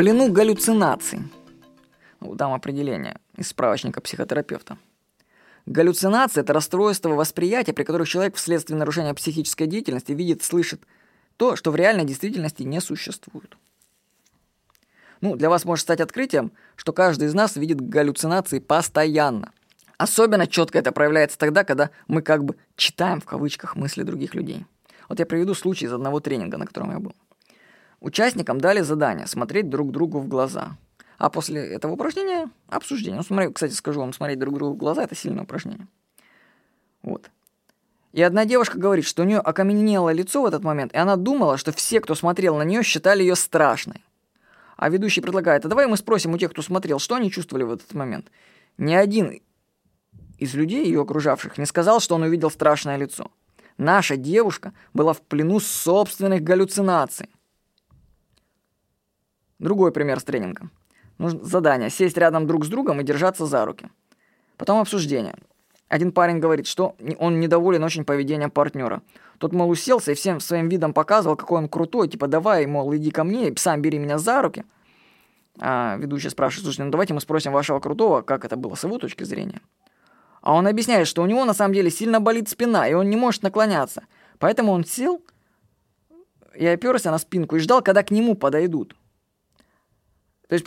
плену галлюцинаций. Ну, дам определение из справочника психотерапевта. Галлюцинация – это расстройство восприятия, при которых человек вследствие нарушения психической деятельности видит, слышит то, что в реальной действительности не существует. Ну, для вас может стать открытием, что каждый из нас видит галлюцинации постоянно. Особенно четко это проявляется тогда, когда мы как бы читаем в кавычках мысли других людей. Вот я приведу случай из одного тренинга, на котором я был. Участникам дали задание смотреть друг другу в глаза. А после этого упражнения обсуждение. Ну, смотри, кстати, скажу вам, смотреть друг другу в глаза – это сильное упражнение. Вот. И одна девушка говорит, что у нее окаменело лицо в этот момент, и она думала, что все, кто смотрел на нее, считали ее страшной. А ведущий предлагает, а давай мы спросим у тех, кто смотрел, что они чувствовали в этот момент. Ни один из людей, ее окружавших, не сказал, что он увидел страшное лицо. Наша девушка была в плену собственных галлюцинаций. Другой пример с тренингом. Нужно задание – сесть рядом друг с другом и держаться за руки. Потом обсуждение. Один парень говорит, что он недоволен очень поведением партнера. Тот, мол, уселся и всем своим видом показывал, какой он крутой, типа, давай, мол, иди ко мне, сам бери меня за руки. А ведущий спрашивает, слушайте, ну давайте мы спросим вашего крутого, как это было с его точки зрения. А он объясняет, что у него на самом деле сильно болит спина, и он не может наклоняться. Поэтому он сел и оперся на спинку и ждал, когда к нему подойдут. То есть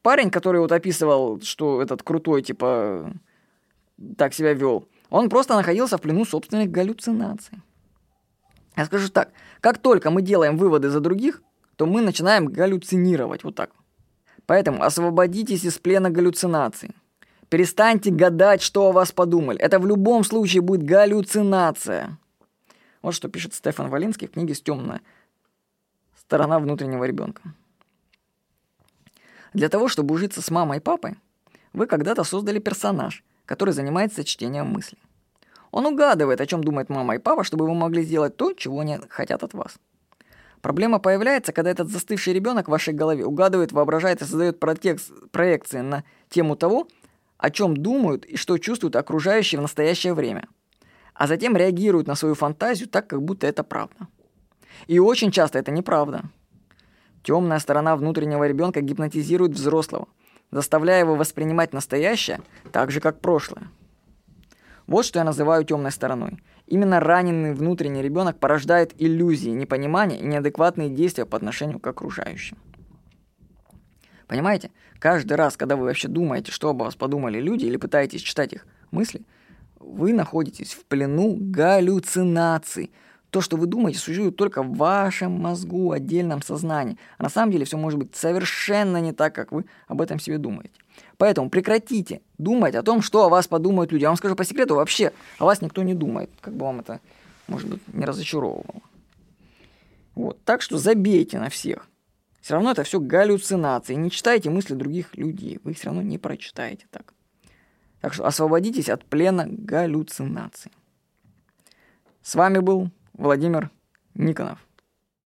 парень, который вот описывал, что этот крутой, типа, так себя вел, он просто находился в плену собственных галлюцинаций. Я скажу так, как только мы делаем выводы за других, то мы начинаем галлюцинировать вот так. Поэтому освободитесь из плена галлюцинаций. Перестаньте гадать, что о вас подумали. Это в любом случае будет галлюцинация. Вот что пишет Стефан Валинский в книге «Стемная сторона внутреннего ребенка». Для того, чтобы ужиться с мамой и папой, вы когда-то создали персонаж, который занимается чтением мыслей. Он угадывает, о чем думает мама и папа, чтобы вы могли сделать то, чего они хотят от вас. Проблема появляется, когда этот застывший ребенок в вашей голове угадывает, воображает и создает протекст, проекции на тему того, о чем думают и что чувствуют окружающие в настоящее время. А затем реагируют на свою фантазию так, как будто это правда. И очень часто это неправда. Темная сторона внутреннего ребенка гипнотизирует взрослого, заставляя его воспринимать настоящее так же, как прошлое. Вот что я называю темной стороной. Именно раненый внутренний ребенок порождает иллюзии, непонимания и неадекватные действия по отношению к окружающим. Понимаете? Каждый раз, когда вы вообще думаете, что об вас подумали люди, или пытаетесь читать их мысли, вы находитесь в плену галлюцинаций. То, что вы думаете, существует только в вашем мозгу, отдельном сознании. А на самом деле все может быть совершенно не так, как вы об этом себе думаете. Поэтому прекратите думать о том, что о вас подумают люди. Я вам скажу по секрету, вообще о вас никто не думает. Как бы вам это, может быть, не разочаровывало. Вот. Так что забейте на всех. Все равно это все галлюцинации. Не читайте мысли других людей. Вы их все равно не прочитаете так. Так что освободитесь от плена галлюцинаций. С вами был Владимир Никонов.